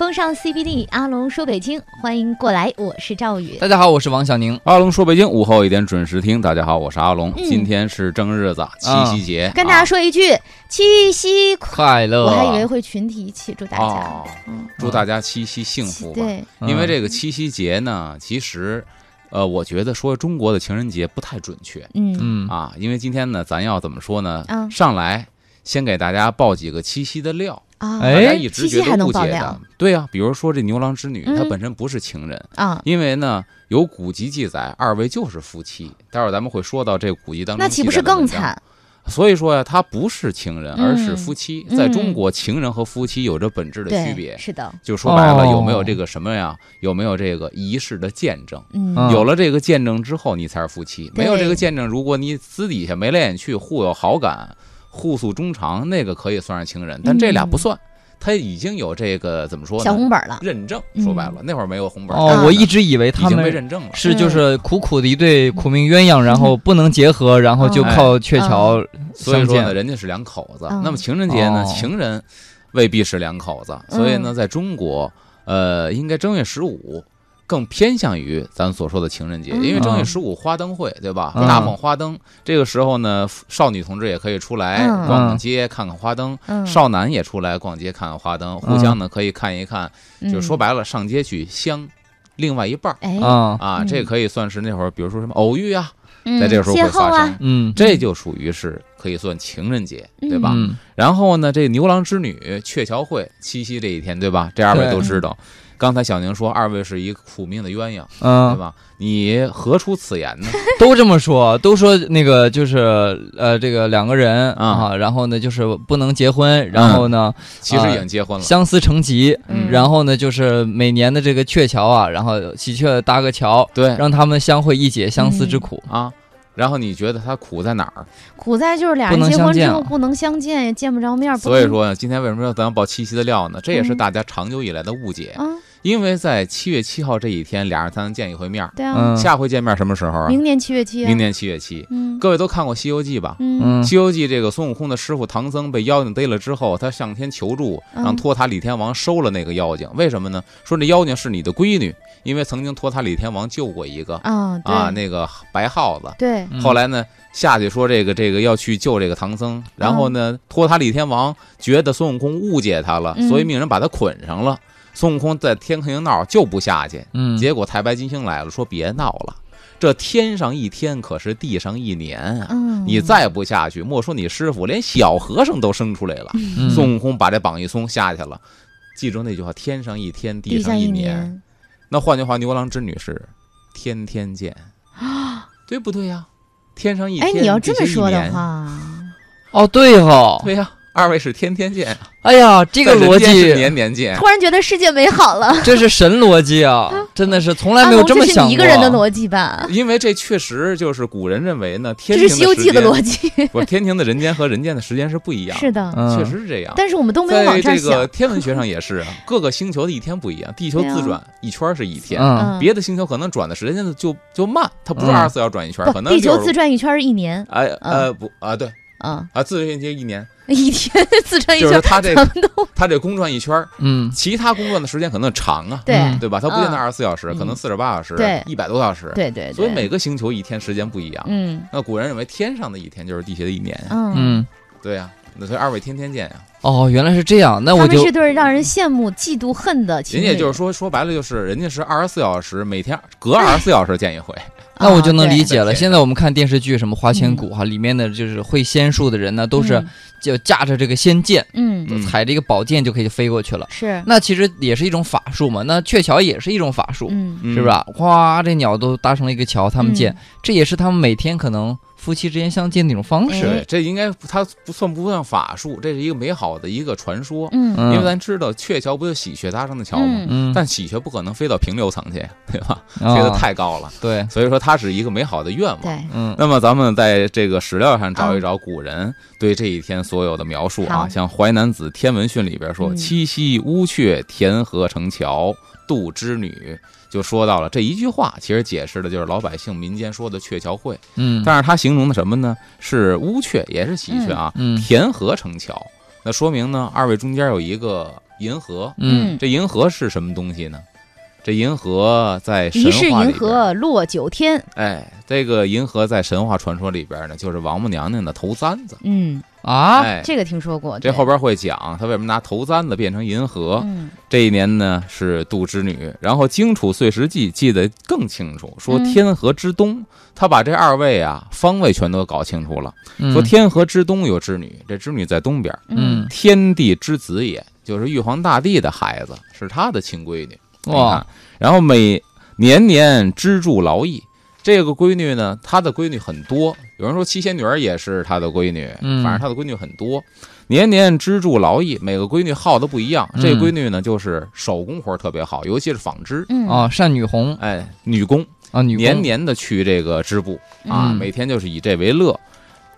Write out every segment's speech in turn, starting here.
风尚 CBD，阿龙说北京，欢迎过来，我是赵宇。大家好，我是王小宁。阿龙说北京，午后一点准时听。大家好，我是阿龙。嗯今天是正日子，七夕节，跟大家啊说一句，七夕快！乐，我还以为会群体一起祝大家。哦，嗯，祝大家七夕幸福吧。对，因为这个七夕节呢，其实，呃，我觉得说中国的情人节不太准确嗯嗯啊，因为今天呢，咱要怎么说呢？嗯上来先给大家爆几个七夕的料，啊，哎大家一直觉得误解的。对呀、比如说这牛郎织女，他本身不是情人，啊，因为呢有古籍记载，二位就是夫妻。待会儿咱们会说到这古籍当中，那岂不是更？惨？所以说呀，他不是情人，嗯而是夫妻。嗯在中国，情人和夫妻有着本质的区，别。是的，就说白了，哦有没有这个什么呀？有没有这个仪式的见证？有了这个见证之后，你才是夫妻。没有这个见证，如果你私底下眉来眼去，互有好感，互诉衷肠，那个可以算是情人。但这俩不算，他已经有这个怎么说小红本了。认证。嗯说白了，那会儿没有红本。哦，我一直以为已经被他们认证了。是就是苦苦的一对苦命鸳鸯，然后不能结合，然后就靠鹊桥相所以说呢，人家是两口子。嗯那么情人节呢，哦情人未必是两口子，所以呢，嗯在中国，呃，应该正月十五更偏向于咱所说的情人节，嗯因为正月十五花灯会，对吧？嗯大放花灯，这个时候呢，少女同志也可以出来嗯逛逛街，看看花灯。嗯，少男也出来逛街看看花灯，互相呢可以看一看，就是说嗯，白了，上街去相另外一半儿哎，啊，这可以算是那会儿，比如说什么偶遇啊，嗯在这个时候会发生，嗯，这就属于是可以算情人节，对吧？嗯然后呢，这牛郎织女鹊桥会，七夕这一天，对吧？这二位都知道。刚才小宁说，二位是一个苦命的鸳鸯，嗯对嗯，吧？你何出此言呢？都这么说，都说那个就是呃，这个两个人啊啊，然后呢就是不能结婚，然后呢其实已经结婚了，相思成疾，嗯然后呢就是每年的这个鹊桥啊，然后喜鹊搭个桥，对让他们相会一解相思之苦。啊。然后你觉得他苦在哪儿？苦在就是俩人结婚之后不能相见，也见不着面，所以说呢，今天为什么要咱要报七夕的料呢？这也是嗯大家长久以来的误解，啊，因为在七月七号这一天，俩人才能见一回面儿。对啊，嗯，下回见面什么时候啊？明年七月七啊，明年七月七。嗯各位都看过《西游记》吧？嗯《西游记》这个孙悟空的师傅唐僧被妖精逮了之后，他向天求助，嗯让托塔李天王收了那个妖精。为什么呢？说这妖精是你的闺女，因为曾经托塔李天王救过一个啊，那个白耗子。对，嗯后来呢，下去说这个这个要去救这个唐僧，然后呢，托塔李天王觉得孙悟空误解他了，嗯所以命人把他捆上了。孙悟空在天庭闹就不下去，嗯，结果太白金星来了，说别闹了，这天上一天可是地上一年啊！嗯，你再不下去，莫说你师傅，连小和尚都生出来了。嗯孙悟空把这绑一松下去了，记住那句话：天上一天，地上一。年那换句话，牛郎织女是天天见。啊，对不对呀？天上一哎，天，你要这地下一么说的年，话，哦，对哈，对呀，二位是天天见，哎呀，这个逻辑，年年见。突然觉得世界美好了。这是神逻辑啊，真的是从来没有这么想过。是你一个人的逻辑吧？因为这确实就是古人认为呢，天庭是《西游记》的时间逻辑，不是天庭的人间和人间的时间是不一样，是的。嗯，确实是这样。但是我们都没有往这儿在这个。天文学上也是啊，各个星球的一天不一样，地球自转一圈是一天，嗯，别的星球可能转的时间就就慢，它不是嗯二十四小时转一圈，可不，能地球自转一圈是一年，哎呃不啊对啊，啊自转一圈一年，一天自转一圈，就是他这咱们都 它这公转一圈，嗯，其他公转的时间可能长啊，对嗯对吧？他不见得嗯。二十四小时，可能四十八小时，对。一百多小时，对对，对。所以每个星球一天时间不一样。嗯。那古人认为天上的一天就是地下的一年，嗯。嗯，对呀，那所以二位天天见呀。哦，原来是这样，那他们我就是对让人羡慕、嫉妒、恨的情侣。人家就是说说白了就是人家是二十四小时，每天隔二十四小时见一回。那我就能啊理解了。现在我们看电视剧，什么《花千骨》哈，里面的就是会仙术的人呢，都是嗯就驾着这个仙剑，嗯，嗯踩着一个宝剑就可以飞过去了。是，那其实也是一种法术嘛。那鹊桥也是一种法术，嗯嗯是不是啊？哗，这鸟都搭成了一个桥，他们见嗯，这也是他们每天可能夫妻之间相见的一种方式。对，这应该它不算不算法术，这是一个美好的一个传说。嗯。嗯，因为咱知道鹊桥不就喜鹊搭上的桥吗？嗯。嗯，但喜鹊不可能飞到平流层去，对吧？啊。飞得太高了，对，所以说它是一个美好的愿望。对，嗯。那么咱们在这个史料上找一找古人对这一天所有的描述啊，像《淮南子·天文训》里边说：“嗯。七夕乌鹊填河成桥，渡织女。”就说到了这一句话，其实解释的就是老百姓民间说的鹊桥会。嗯，但是它形容的什么呢？是乌鹊，也是喜鹊啊，嗯填河成桥。那说明呢，二位中间有一个银河。嗯这银河是什么东西呢？这银河在神疑是银话里边，河落九天。哎，这个银河在神话传说里边呢，就是王母娘娘的头簪子。嗯，啊，哎，这个听说过。这后边会讲他为什么拿头簪子变成银河。嗯这一年呢是杜织女，然后《荆楚岁时记》记得更清楚，说嗯天河之东，他把这二位啊方位全都搞清楚了。嗯说天河之东有织女，这织女在东边，嗯天地之子也，就是玉皇大帝的孩子，是他的亲闺女。你哇看，然后每年年织助劳役。这个闺女呢，她的闺女很多，有人说七仙女儿也是她的闺女，嗯。反正她的闺女很多，年年织助劳役，每个闺女好的不一样。嗯。这闺女呢，就是手工活特别好，尤其是纺织，嗯。哦，单女红。哎，女工，啊，女工。年年的去这个织布啊，嗯每天就是以这为乐。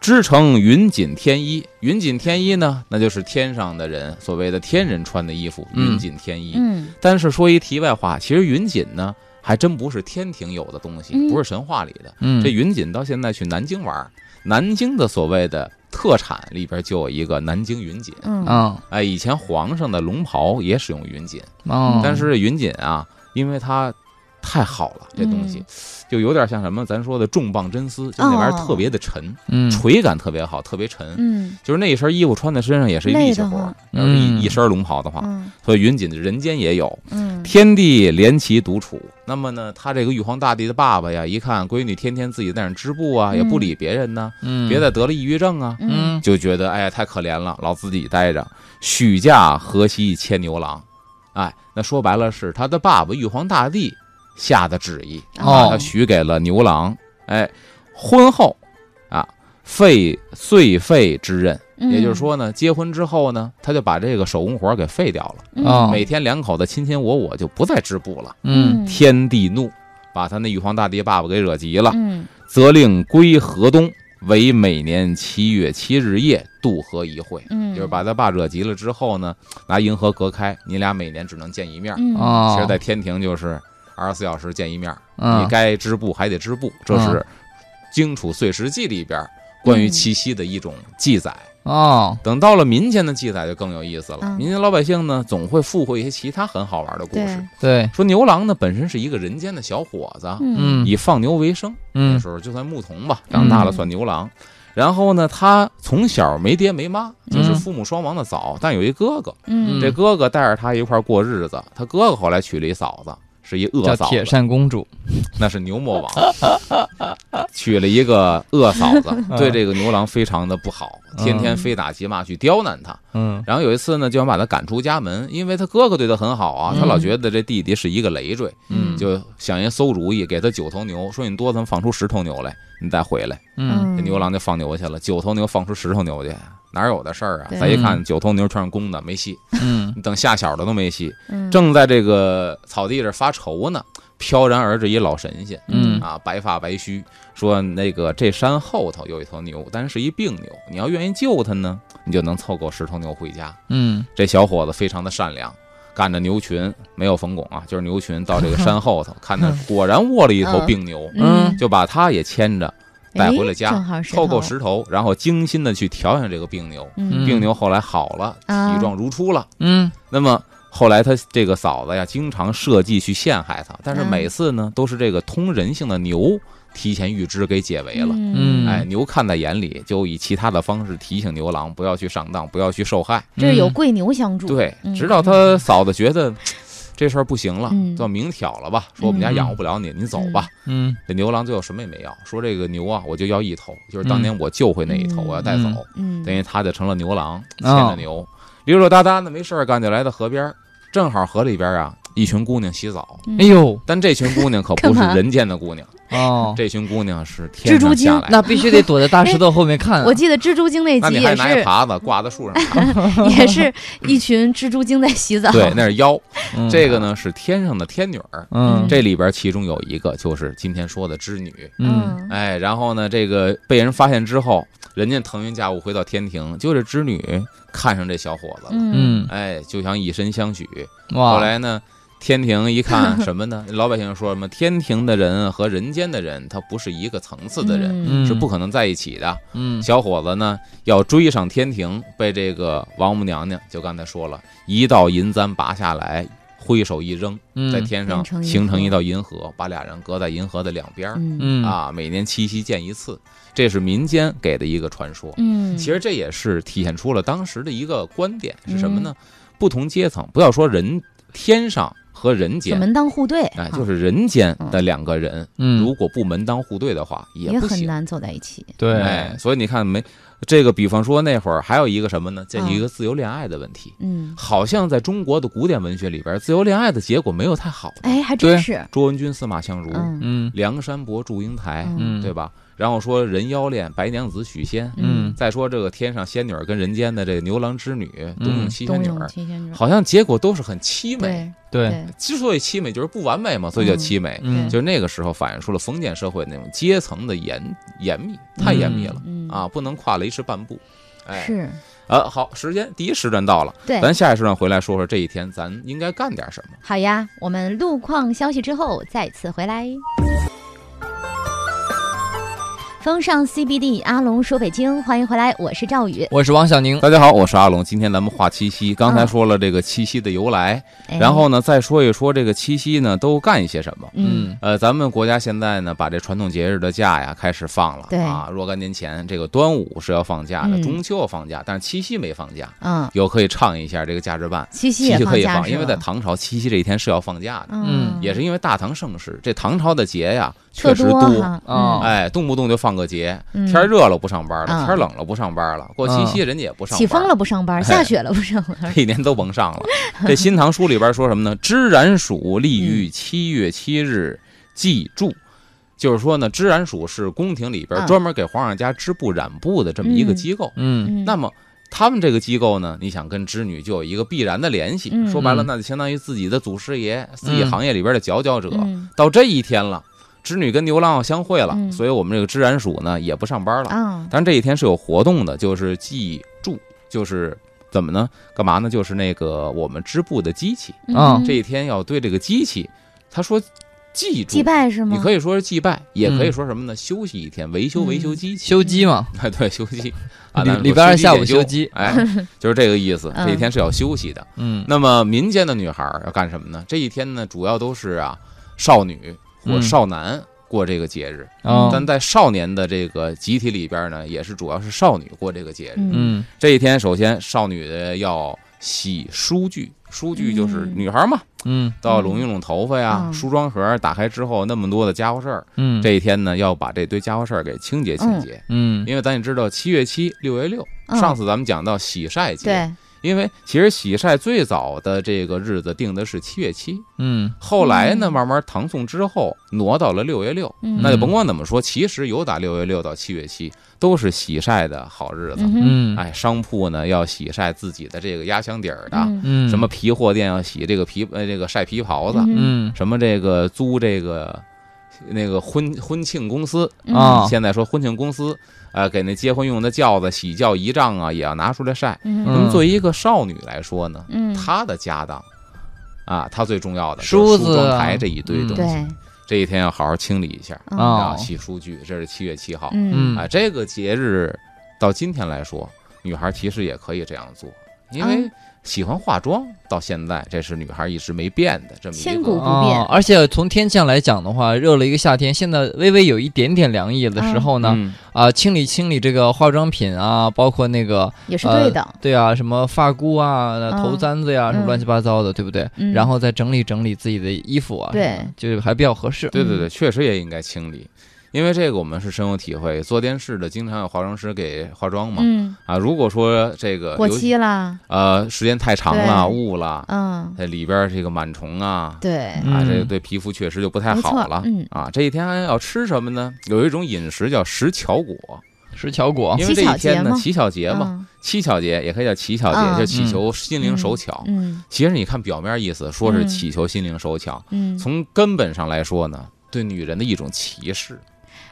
织成云锦天衣，云锦天衣呢，那就是天上的人所谓的天人穿的衣服，嗯。云锦天衣。嗯。但是说一题外话，其实云锦呢，还真不是天庭有的东西，嗯不是神话里的。嗯这云锦到现在去南京玩，南京的所谓的特产里边就有一个南京云锦。嗯啊哎，以前皇上的龙袍也使用云锦，哦，但是云锦啊，因为它太好了，这东西、嗯。就有点像什么，咱说的重磅真丝，就那玩意儿哦。特别的沉，嗯。垂感特别好，特别沉。嗯。就是那一身衣服穿在身上也是一力气活一嗯。一身龙袍的话，嗯。所以云锦人间也有。嗯。天地怜其独处。那么呢，他这个玉皇大帝的爸爸呀，一看闺女天天自己在那儿织布啊，嗯。也不理别人呢，嗯。别再得了抑郁症啊，就觉得哎呀太可怜了，老自己待着。许嫁河西牵牛郎，哎，那说白了是他的爸爸玉皇大帝下的旨意，把哦他许给了牛郎。哎，婚后啊，废岁废之任，嗯。也就是说呢，结婚之后呢，他就把这个手工活给废掉了。每天两口子亲亲我我，就不再织布了。嗯。天地怒，把他那玉皇大帝爸爸给惹急了，嗯。责令归河东，为每年七月七日夜渡河一会。嗯。就是把他爸惹急了之后呢，拿银河隔开，你俩每年只能见一面。其实，在天庭就是二十四小时见一面，嗯。你该织布还得织布，这是《荆楚岁时记》里边关于七夕的一种记载。哦。等到了民间的记载就更有意思了，嗯。民间老百姓呢总会附会一些其他很好玩的故事。对。说牛郎呢本身是一个人间的小伙子，嗯。嗯。以放牛为生，那嗯时候就算牧童吧，长大了算牛郎。然后呢，他从小没爹没妈，就是嗯父母双亡的早，但有一哥哥，嗯。这哥哥带着他一块儿过日子。他哥哥后来娶了一嫂子，是一恶叫铁，扇公主。那是牛魔王，娶了一个恶嫂子，嗯对这个牛郎非常的不好，天天非打即骂去刁难他。嗯。然后有一次呢，就想把他赶出家门，因为他哥哥对他很好啊，他嗯。老觉得这弟弟是一个累赘，嗯。就想一馊主意，给他九头牛，说你多咱们放出十头牛来，你再回来。嗯这牛郎就放牛去了，九头牛放出十头牛去，哪有的事儿啊？再一看，九头牛全是公的，没戏。嗯 你等下小的都没戏，嗯正在这个草地上发愁呢，飘然而至一老神仙嗯啊，白发白须，说那个这山后头有一头牛，但是一病牛，你要愿意救它呢，你就能凑够十头牛回家。嗯这小伙子非常的善良，赶着牛群没有冯巩啊，就是牛群到这个山后头，看他果然卧了一头病牛，嗯就把他也牵着带回了哎家正好，石凑够头十头，然后精心的去调养这个病牛。嗯病牛后来好了，啊体壮如初了。嗯那么后来他这个嫂子呀，经常设计去陷害他，但是嗯每次呢，都是这个通人性的牛提前预知给解围了。嗯。哎，牛看在眼里，就以其他的方式提醒牛郎不要去上当，不要去受害。这是有贵牛相助，对嗯，直到他嫂子觉得这事儿不行了嗯，就明挑了吧，说我们家养活不了你，你走吧。嗯。这牛郎最后什么也没要，说这个牛啊，我就要一头，就是当年我救回那一头，嗯我要带走。嗯，等于他就成了牛郎，牵哦着牛，溜溜达达的没事儿干就来到河边儿，正好河里边啊一群姑娘洗澡，嗯。哎呦。但这群姑娘可不是人间的姑娘，哦，这群姑娘是天蜘蛛精上的。那必须得躲在大石头后面看啊。我记得蜘蛛精那那你还集也是拿一耙子挂在树上？也是一群蜘蛛精在洗澡，对，那是妖。嗯这个呢是天上的天女儿，嗯这里边其中有一个就是今天说的织女。嗯嗯哎，然后呢，这个被人发现之后，人家腾云驾雾回到天庭，就这织女看上这小伙子了，嗯嗯哎，就想以身相许。哇后来呢，天庭一看什么呢？老百姓说什么？天庭的人和人间的人，他不是一个层次的人，嗯是不可能在一起的。嗯小伙子呢要追上天庭，被这个王母娘娘就刚才说了，一道银簪拔下来，挥手一扔，嗯在天上形成一道银河，把俩人隔在银河的两边啊，每年七夕见一次，这是民间给的一个传说。嗯，其实这也是体现出了当时的一个观点是什么呢？嗯不同阶层，不要说人天上和人间，门当户对，哎，就是人间的两个人，嗯。如果不门当户对的话，也不行。也很难走在一起。对。哎，所以你看没，这个比方说那会儿还有一个什么呢？这嗯一个自由恋爱的问题，嗯，好像在中国的古典文学里边，自由恋爱的结果没有太好。哎，还真是，卓文君司马相如，嗯。嗯。梁山伯祝英台，嗯。对吧？然后说人妖恋白娘子许仙，嗯。再说这个天上仙女儿跟人间的这个牛郎织女、冬泳七仙女好像结果都是很凄美。对。对。之所以凄美，就是不完美嘛，所以叫凄美。嗯。就是那个时候反映出了封建社会那种阶层的严严密，太严密了、嗯。啊，不能跨了一时半步。哎，是，呃，好，时间第一时段到了，对，咱下一时段回来说说这一天咱应该干点什么。好呀，我们路况消息之后再次回来。风尚 CBD，阿龙说北京，欢迎回来，我是赵宇。我是王小宁。大家好，我是阿龙。今天咱们话七夕，刚才嗯说了这个七夕的由来，哎然后呢，再说一说这个七夕呢都干一些什么。嗯，呃，咱们国家现在呢，把这传统节日的假呀开始放了。对啊，若干年前这个端午是要放假的，嗯中秋要放假，但是七夕没放假，嗯，有可以唱一下这个假日办。七夕七夕可以放，因为在唐朝七夕这一天是要放假的，嗯，也是因为大唐盛世，这唐朝的节呀特确实多哈，哦嗯。哎，动不动就放个节，嗯。天热了不上班了，嗯。天冷了不上班了，过七夕人家也不上班，起风了不上班，下雪了不上班，这一年都甭上了。这《新唐书》里边说什么呢？织染署立于七月七日祭祝，就是说呢，织染署是宫廷里边嗯。专门给皇上家织布染布的这么一个机构。嗯。嗯。那么他们这个机构呢，你想跟织女就有一个必然的联系。嗯。说白了，嗯。那就相当于自己的祖师爷，自己行业里边的佼佼者。嗯。到这一天了，织女跟牛郎要相会了，嗯所以我们这个织染署呢也不上班了。啊，但是这一天是有活动的，就是祭祝，就是怎么呢？干嘛呢？就是那个我们织布的机器，啊嗯这一天要对这个机器，他说祭祝祭，拜是吗？你可以说是祭拜，也可以嗯说什么呢？休息一天，维修维修机器，修机嘛，对，休息 啊，礼拜二下午检修机哎，就是这个意思。嗯这一天是要休息的。嗯那么民间的女孩要干什么呢？这一天呢，主要都是啊，少女或嗯少男过这个节日。啊但在少年的这个集体里边呢，也是主要是少女过这个节日。嗯嗯这一天，首先少女的要洗梳具，梳具就是嗯女孩嘛，嗯都要拢一拢头发呀，嗯梳妆盒打开之后那么多的家伙事儿，嗯这一天呢要把这堆家伙事儿给清洁清洁。嗯因为咱也知道七月七，六月六，嗯上次咱们讲到洗晒节，对，因为其实喜晒最早的这个日子定的是七月七，嗯。后来呢嗯。慢慢唐宋之后挪到了六月六，嗯。那就甭管怎么说，其实有打六月六到七月七都是喜晒的好日子。嗯。哎，商铺呢要喜晒自己的这个压箱底儿的，嗯。嗯。什么皮货店要洗这个皮呃这个晒皮袍子，嗯。嗯。什么这个租这个那个婚婚庆公司，嗯。啊。现在说婚庆公司，呃，给那结婚用的轿子喜轿仪仗啊，也要拿出来晒。嗯。那么作为一个少女来说呢，嗯，她的家当啊，她最重要的梳就是梳子啊。妆台这一堆东西，对，这一天要好好清理一下嗯。啊啊，洗梳具。这是七月七号，嗯。啊，这个节日到今天来说，女孩其实也可以这样做，因为嗯喜欢化妆，到现在这是女孩一直没变的这么一千古个。不变。啊，而且从天气上来讲的话，热了一个夏天，现在微微有一点点凉意的时候呢，嗯。啊，清理清理这个化妆品啊，包括那个也是对的，对啊，什么发箍啊、头簪子呀，什么嗯乱七八糟的，对不对？嗯。然后再整理整理自己的衣服啊，对。就还比较合适。对对对，确实也应该清理，因为这个我们是深有体会。做电视的经常有化妆师给化妆嘛，嗯，啊，如果说这个过尤期啦，呃时间太长了，对雾了，嗯，它里边这个螨虫啊。对，嗯啊，这个对皮肤确实就不太好了。嗯啊，这一天还要吃什么呢？有一种饮食叫食巧果，石巧果因为这一天呢，乞巧节嘛，嗯乞巧节也可以叫乞巧嗯节，就祈求心灵手巧。嗯其实你看表面意思，说是嗯祈求心灵手巧，嗯，从根本上来说呢，对女人的一种歧视，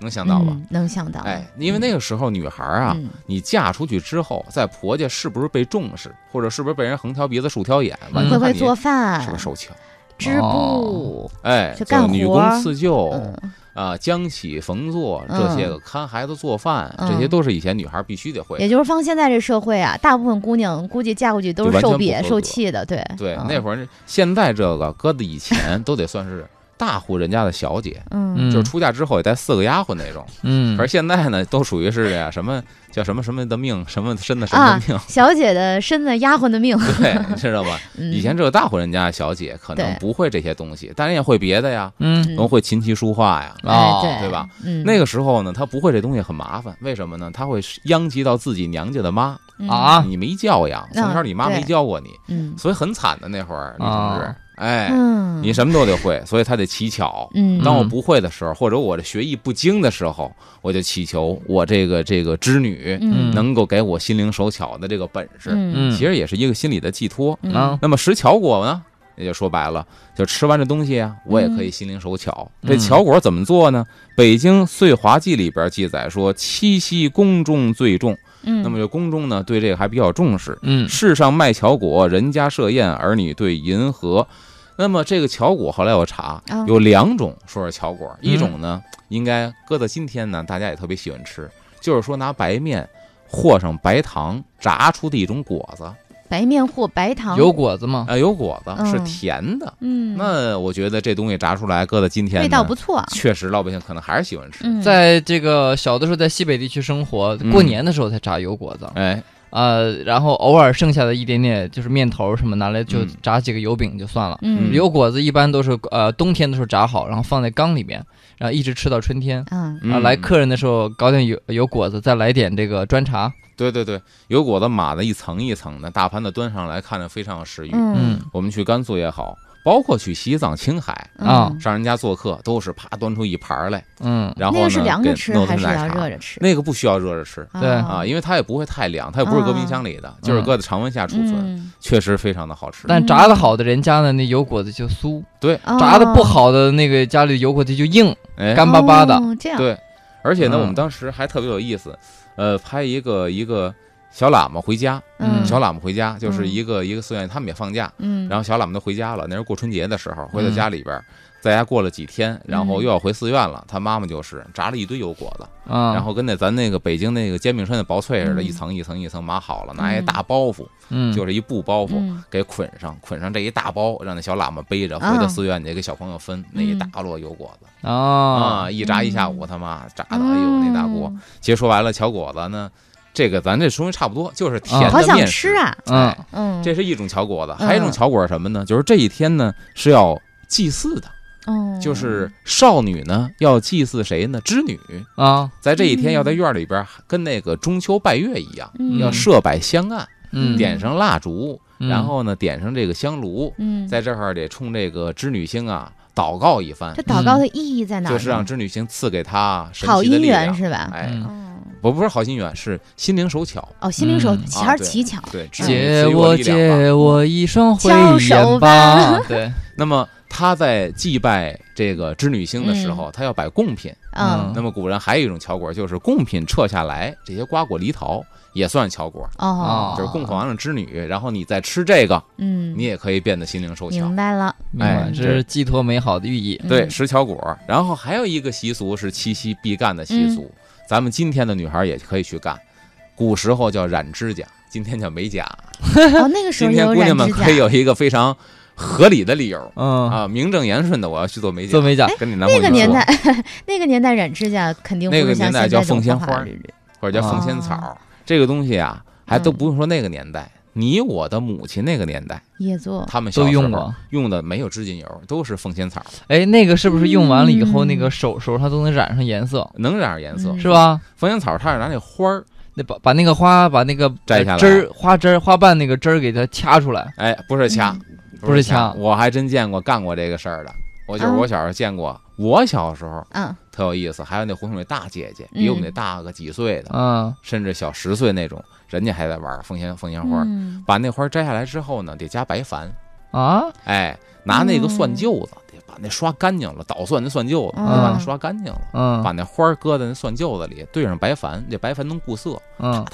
能想到吧？嗯能想到，哎，因为那个时候女孩啊，嗯。你嫁出去之后，在婆家是不是被重视，或者是不是被人横挑鼻子竖挑眼，完会不会做饭？是不是手巧。织布，哎，就干叫女工刺绣嗯。啊，浆洗缝做嗯。这些个，看孩子做饭，嗯。这些都是以前女孩必须得会也。就是放现在这社会啊，大部分姑娘估计嫁过去都是受瘪合格。受气的，对。对，嗯。那会儿现在这个搁在以前都得算是大户人家的小姐，嗯。嗯。就是出嫁之后也带四个丫鬟那种。嗯，可是现在呢，都属于是呀，什么叫什么什么的命，什么身的什啊么命，小姐的身子，丫鬟的命。对，你知道吧？嗯。以前只有大户人家的小姐可能不会这些东西，但人也会别的呀，嗯。嗯能会琴棋书画呀。对吧？嗯，那个时候呢，她不会这东西很麻烦，为什么呢？她会殃及到自己娘家的妈，嗯。啊，你没教养，嗯从小你妈没教过你，嗯。所以很惨的那会儿，女同志。哦，哎，嗯，你什么都得会，所以他得乞巧。嗯当我不会的时候，或者我这学艺不精的时候，我就祈求我这个这个织女嗯能够给我心灵手巧的这个本事，嗯其实也是一个心理的寄托。那么食巧果呢，也就说白了，就吃完这东西啊，我也可以心灵手巧。嗯这巧果怎么做呢？北京岁华记》里边记载说，七夕宫中最重。嗯，那么这宫中呢，对这个还比较重视。嗯世上卖巧果，人家设宴，儿女对银河。那么这个巧果，后来我查啊有两种说是巧果，嗯一种呢应该搁到今天呢，大家也特别喜欢吃，就是说拿白面和上白糖炸出的一种果子，白面或白糖有果子吗？啊，有果子是嗯甜的。嗯，那我觉得这东西炸出来，搁到今天味道不错啊。确实老百姓可能还是喜欢吃。嗯，在这个小的时候，在西北地区生活，嗯过年的时候才炸油果子，哎，呃，然后偶尔剩下的一点点就是面头什么拿来就嗯炸几个油饼就算了。嗯油果子一般都是呃冬天的时候炸好，然后放在缸里面，然后一直吃到春天。嗯啊，嗯来客人的时候搞点油油果子，再来点这个砖茶。对对对，油果子码的一层一层的，大盘子端上来，看着非常有食欲。嗯我们去甘肃也好，包括去西藏、青海，啊。嗯上人家做客，都是啪端出一盘儿来，嗯。然后呢那个是凉给着吃弄还是要成奶茶热着吃？那个不需要热着吃对。啊，因为它也不会太凉，它也不是搁冰箱里的，就是搁在常温下储存，嗯，确实非常的好吃。但炸的好的人家呢，那油果子就酥；对，炸的不好的那个家里油果子就硬，哎，干巴巴的。哦这样。对，而且呢，嗯。我们当时还特别有意思，呃，拍一个一个小喇嘛回家，嗯。小喇嘛回家就是嗯。一个一个寺院，他们也放假，嗯，然后小喇嘛都回家了，那是过春节的时候，回到嗯家里边，在家过了几天，然后嗯又要回寺院了。他妈妈就是炸了一堆油果子，啊，然后跟那咱那个北京那个煎饼山的薄脆似的，嗯。一层一层一层码好了，拿一嗯。大包袱，嗯，就是一布包袱，嗯。给捆上，捆上这一大包，让那小喇嘛背着回到寺院去给小朋友分那一大摞油果子。啊。啊，一炸一下午，他妈炸的，哎呦那大锅。嗯其实说白了，巧果子呢，这个咱这东西差不多，就是甜啊好想的面食。吃啊！嗯这是一种巧果子，嗯还有一种巧果是什么呢？就是这一天呢是要祭祀的，哦，就是少女呢要祭祀谁呢？织女，啊，在这一天要在院里边跟那个中秋拜月一样，嗯要设摆香案，嗯，点上蜡烛，嗯然后呢点上这个香炉，嗯，在这儿得冲这个织女星啊祷告一番这，祷告的意义在哪？就是让织女星赐给他神好姻奇的力量。缘是吧？哎，我不是好心远，是心灵手巧。哦，心灵手巧还是奇巧，对，借我借我一双慧眼吧。吧。对，那么他在祭拜这个织女星的时候，他要摆贡品。嗯。那么古人还有一种巧果，就是贡品撤下来，这些瓜果梨桃也算巧果，哦，就是供奉完了织女，然后你再吃这个，嗯，你也可以变得心灵手巧。明。白了，哎这是寄托美好的寓意。对，嗯食巧果。然后还有一个习俗是七夕必干的习俗，嗯咱们今天的女孩也可以去干。古时候叫染指甲，今天叫美甲。哦，那个时候今天姑娘们可以有一个非常合理的理由。嗯，啊，名正言顺的我要去做美甲。做美甲，跟你男朋友那个年代，那个年代染指甲肯定不那个年代叫现在这种凤仙花或者叫凤仙草，这个东西啊，还都不用说那个年代，你我的母亲那个年代，也做他们小时候都用过。用的没有指甲油，都是凤仙草，哎，那个是不是用完了以后，嗯那个手手上都能染上颜色，能染上颜色。嗯是吧？凤仙草它是拿那花儿，那把把那个花，把那个摘下来枝儿、花枝儿、花瓣那个枝儿给它掐出来。哎，不是掐，不是掐我还真见过干过这个事儿的。我就是啊我小时候见过，我小时候嗯特有意思，还有那胡同里大姐姐，比我们那大个几岁的，嗯甚至小十岁那种，人家还在玩凤仙凤仙花把那花儿摘下来之后呢，得加白矾，啊，哎，拿那个蒜嗯臼子，得把那刷干净了，捣蒜那蒜臼子，嗯得把那刷干净了，嗯把那花儿搁在那蒜臼子里，兑上白矾，这白矾能固色，嗯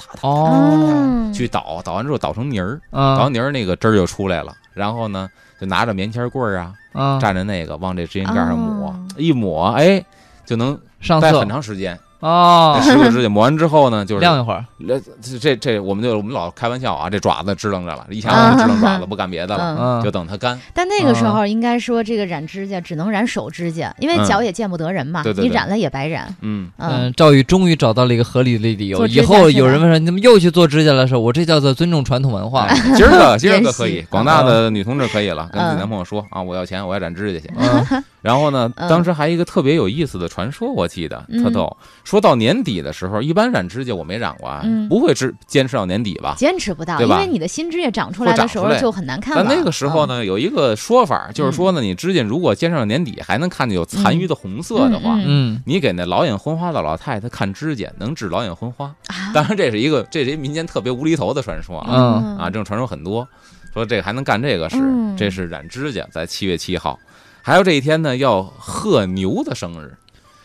去捣，捣完之后捣成泥儿，捣嗯成泥儿那个汁儿就出来了，然后呢就拿着棉签棍儿啊，啊，蘸着那个往这指甲盖上抹，哦一抹，哎，就能上色待很长时间。哦，十个指甲抹完之后呢，就是晾一会儿，这这这，我们就我们老开玩笑啊，这爪子支棱着了，以前我们支棱爪子，不干别的了，就等它干。但那个时候应该说这个染指甲只能染手指甲，因为嗯脚也见不得人嘛，对对对你染了也白染。嗯，嗯嗯，赵宇终于找到了一个合理的理由。以后有人问说你怎么又去做指甲了？说我这叫做尊重传统文化。哎今儿个今儿个 可以，广大的女同志可以了，跟自己嗯男朋友说啊，我要钱，我要染指甲去。嗯 然后呢，嗯当时还有一个特别有意思的传说，我记得嗯特逗。说到年底的时候，一般染指甲我没染过啊嗯，不会只坚持到年底吧？坚持不到，对吧？因为你的新指甲长出来的时候就很难看了。但那个时候嗯，呢，有一个说法，就是说呢，你指甲如果坚持到年底还能看见有残余的红色的话嗯，嗯你给那老眼昏花的老太太看指甲，能治老眼昏花。啊。当然，这是一个这是一民间特别无厘头的传说啊嗯。啊，这种传说很多，说这个还能干这个事嗯，这是染指甲，在七月七号。还有这一天呢，要贺牛的生日，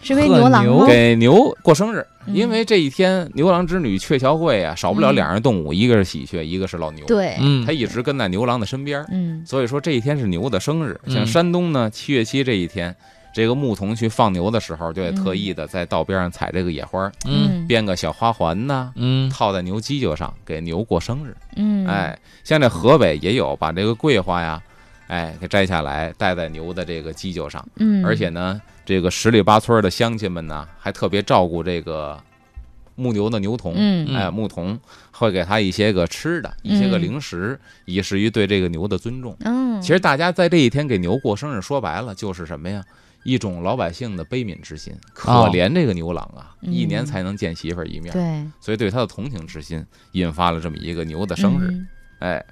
是为牛郎吗？给牛过生日，嗯。因为这一天牛郎织女鹊桥会啊，少不了嗯两样动物，一个是喜鹊，一个是老牛。，对，嗯。他一直跟在牛郎的身边，嗯。所以说这一天是牛的生日。嗯。像山东呢，七月七这一天，这个牧童去放牛的时候，就得特意的在道边上采这个野花，嗯。编个小花环呐，嗯。套在牛犄角上，给牛过生日。嗯，哎，像这河北也有把这个桂花呀，哎，给摘下来戴在牛的这个犄角上。嗯，而且呢，这个十里八村的乡亲们呢，还特别照顾这个牧牛的牛童。嗯哎，牧童会给他一些个吃的，一些个嗯零食，以示于对这个牛的尊重。嗯，其实大家在这一天给牛过生日，说白了就是什么呀？一种老百姓的悲悯之心，可哦怜这个牛郎啊，嗯一年才能见媳妇儿一面，对所以对他的同情之心，引发了这么一个牛的生日。嗯哎，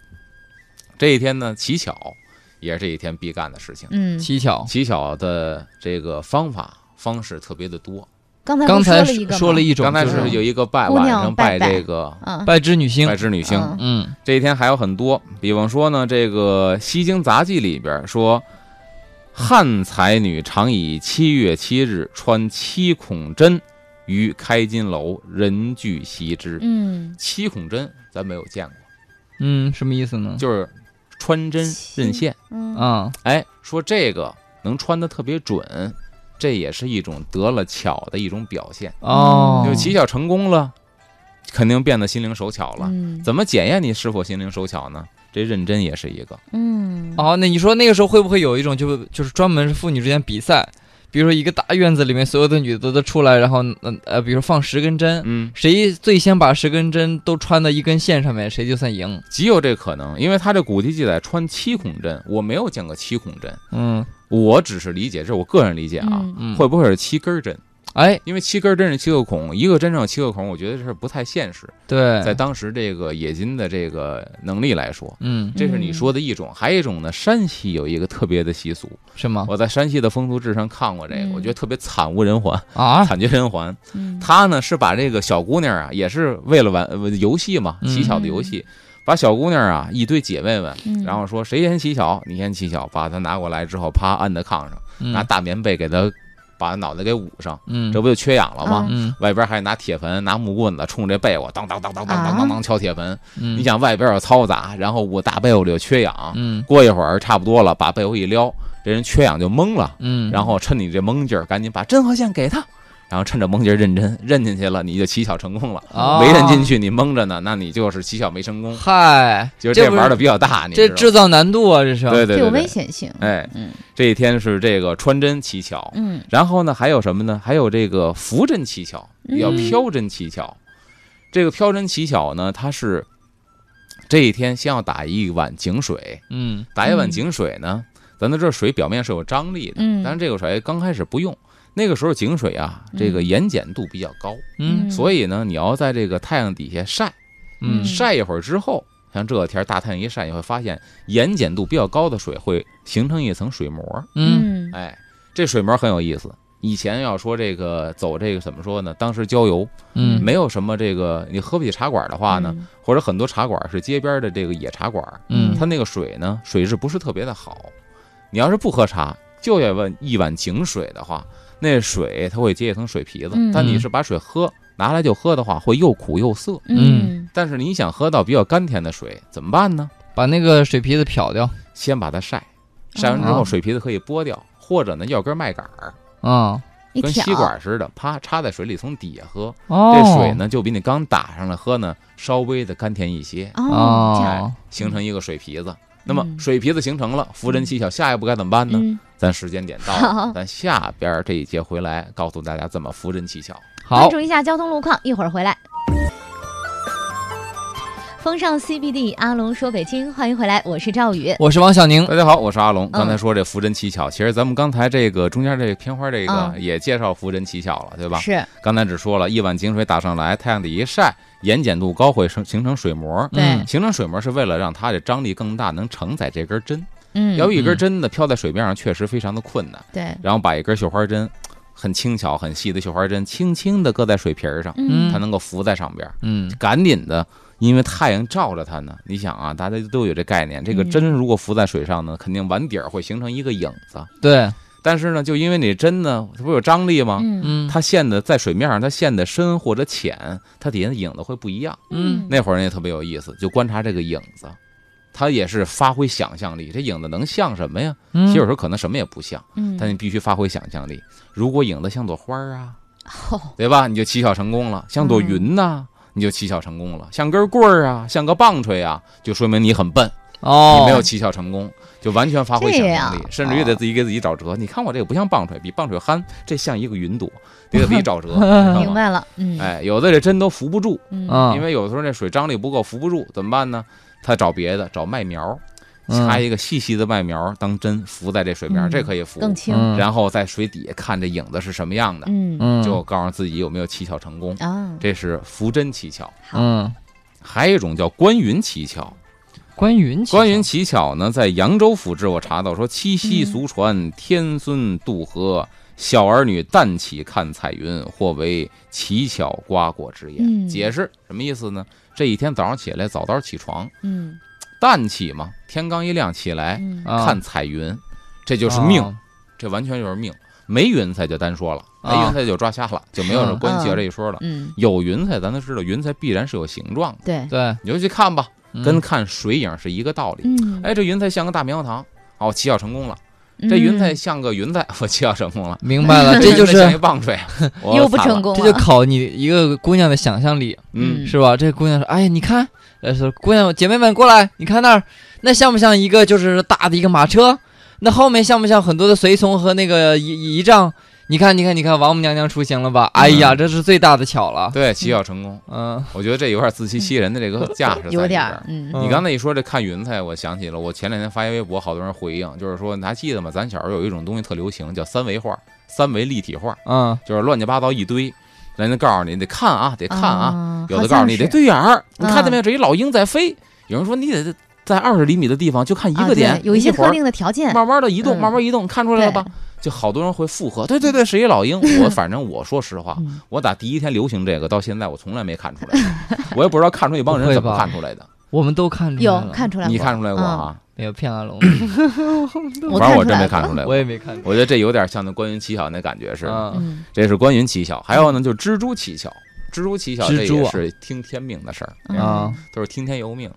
这一天呢，乞巧也是这一天必干的事情。嗯，蹊跷。乞巧的这个方法方式特别的多。刚才刚才说了一说了一种，刚才就是有一个拜晚上拜拜这个嗯拜织女星拜。织女星，嗯嗯这一天还有很多，比方说呢，这个《西京杂记》里边说，汉才女常以七月七日穿七孔针于开金楼，人俱习之。嗯七孔针咱没有见过，嗯，什么意思呢？就是穿针认线。嗯啊，哎，说这个能穿的特别准，这也是一种得了巧的一种表现。哦，就起巧成功了，肯定变得心灵手巧了。嗯怎么检验你是否心灵手巧呢？这认真也是一个。嗯哦，那你说那个时候会不会有一种就就是专门是妇女之间比赛？比如说一个大院子里面所有的女的都出来，然后嗯呃，比如放十根针，嗯，谁最先把十根针都穿到一根线上面，谁就算赢。极有这可能，因为他这古籍记载穿七孔针，我没有见过七孔针，嗯。我只是理解，这是我个人理解啊，会不会是七根针？哎，因为七根真是七个孔，一个真正有七个孔，我觉得这是不太现实，对，在当时这个冶金的这个能力来说。嗯。这是你说的一种，还有一种呢，山西有一个特别的习俗，是吗我在山西的风俗志上看过这个，嗯。我觉得特别惨无人寰，啊？惨绝人寰。嗯。他呢是把这个小姑娘啊，也是为了玩呃游戏嘛，嗯。乞巧的游戏，把小姑娘啊一堆姐妹们，嗯。然后说谁先乞巧，你先乞巧，把她拿过来之后，啪按在炕上，嗯。拿大棉被给她把脑袋给捂上，嗯这不就缺氧了吗？嗯外边还拿铁盆、拿木棍子冲这被窝当当当当当当当当敲铁盆。嗯，你想外边有嘈杂，然后捂大被窝里又缺氧，嗯过一会儿差不多了，把被窝一撩，这人缺氧就懵了。嗯，然后趁你这懵劲儿，赶紧把针和线给他，然后趁着蒙劲儿认真认进去了，你就乞巧成功了。哦没认进去，你蒙着呢，那你就是乞巧没成功，嗨，就是这玩的比较大，你知道吗这制造难度啊，这是对对这有危对对，险性。哎，嗯这一天是这个穿针乞巧，嗯然后呢还有什么呢？还有这个浮针乞巧，也叫嗯飘针乞巧。这个飘针乞巧呢，它是这一天先要打一碗井水，嗯打一碗嗯井水呢，咱都知道水表面是有张力的，嗯但是这个水刚开始不用，那个时候井水啊，这个嗯盐碱度比较高，嗯。所以呢，你要在这个太阳底下晒，嗯。晒一会儿之后，像这天大太阳一晒，你会发现盐碱度比较高的水会形成一层水膜，嗯。嗯。哎，这水膜很有意思。以前要说这个走这个怎么说呢？当时郊游嗯。没有什么这个，你喝不起茶馆的话呢，嗯。或者很多茶馆是街边的这个野茶馆，嗯。它那个水呢水质不是特别的好。你要是不喝茶，就要问一碗井水的话，那水它会结一层水皮子。嗯但你是把水喝拿来就喝的话，会又苦又涩。嗯但是你想喝到比较甘甜的水，怎么办呢？把那个水皮子漂掉，先把它晒，晒完之后哦水皮子可以剥掉，或者呢要根麦秆儿，嗯，跟吸管似的，啪插在水里从底下喝，哦，这水呢就比你刚打上来喝呢稍微的甘甜一些，哦，这样哦，形成一个水皮子。那么嗯水皮子形成了，扶针七巧，下一步该怎么办呢？嗯，咱时间点到了，咱下边这一节回来告诉大家怎么扶针七巧。好关，注一下交通路况，一会儿回来。风尚 CBD，阿龙说北京，欢迎回来，我是赵宇。我是王小宁，大家好，我是阿龙。嗯刚才说这扶针七巧，其实咱们刚才这个中间这个片花这个嗯也介绍扶针七巧了，对吧？是，刚才只说了一碗井水打上来，太阳底一晒，盐碱度高会生形成水膜。对嗯形成水膜是为了让它的张力更大，能承载这根针。嗯，要一根针呢飘在水面上，确实非常的困难。对，然后把一根绣花针，很轻巧、很细的绣花针，轻轻地搁在水皮儿上，嗯它能够浮在上边，嗯赶紧的。因为太阳照着它呢，你想啊，大家都有这概念，这个嗯针如果浮在水上呢，肯定碗底儿会形成一个影子。对，但是呢，就因为你针呢，它不是有张力吗？嗯嗯它陷的在水面上，它陷的深或者浅，它底下的影子会不一样。嗯那会儿人也特别有意思，就观察这个影子，它也是发挥想象力。这影子能像什么呀？嗯其实有时候可能什么也不像，嗯，但你必须发挥想象力。如果影子像朵花儿啊，哦，对吧？你就七巧成功了。像朵云呐、你就七巧成功了。像根棍儿啊，像个棒槌啊，就说明你很笨，哦，你没有七巧成功，就完全发挥想象力，甚至于得自己给自己找辙。你看我这个不像棒槌，比棒槌憨，这像一个云朵，得给自己找辙？明白了，嗯，哎，有的这针都扶不住，嗯，嗯，因为有的时候那水张力不够，扶不住，怎么办呢？他找别的，找麦苗，掐嗯。一个细细的麦苗当针浮在这水面，嗯。这可以浮。更轻，嗯。然后在水底下看这影子是什么样的，嗯。嗯。就告诉自己有没有乞巧成功。啊，这是浮针乞巧，嗯，还有一种叫观云乞巧。关云奇观云乞巧呢，在扬州府志我查到说，七夕俗传，天孙渡河，小儿女旦起看彩云，或为乞巧瓜果之言。嗯。解释什么意思呢？这一天早上起来早早起床，嗯。旦起嘛，天刚一亮起来、嗯。啊看。彩云，这就是命，哦这完全就是命。没云彩就单说了，没啊云彩就抓瞎了，就没有这关节这一说了。嗯，有云彩，咱都知道，云彩必然是有形状的，对，对，你就去看吧，嗯。跟看水影是一个道理。嗯，哎，这云彩像个大棉花糖，哦，起脚成功了。这云彩像个云彩，我就要成功了。明白了，这就是棒槌，又不成。功这，就考你一个姑娘的想象力，嗯，是吧？这姑娘说：“哎呀，你看，呃，说姑娘姐妹们过来，你看那儿，那像不像一个就是大的一个马车？那后面像不像很多的随从和那个仪仪仗？你看，你看，你看，王母娘娘出行了吧？哎呀，这是最大的巧了。对，七巧成功。嗯我觉得这有点自欺欺人的这个架势在里边有点儿，嗯嗯你刚才一说这看云彩，我想起了我前两天发一微博，好多人回应，就是说你还记得吗？咱小时候有一种东西特流行，叫三维画、三维立体画，嗯就是乱七八糟一堆，人家告诉你得看啊，得看啊，啊，有的告诉你得对眼儿，你看见没嗯有？这一老鹰在飞，有人说你得在二十厘米的地方就看一啊个点对，有一些特定的条件，慢慢的移动，嗯慢慢移动，看出来了吧？就好多人会附和，对对对，是一老鹰。我反正我说实话，嗯我打第一天流行这个到现在，我从来没看出来，我也不知道看出一帮人怎么看出来的。我们都看出来有了，看出来，你看出来过嗯？啊？没有骗阿龙？反正我真没看出来。我也没看出我觉得这有点像那关云七巧那感觉似的。这是关云七巧，还有呢，就是蜘蛛七巧。蜘蛛七巧这也是听天命的事儿，嗯啊都是听天由命。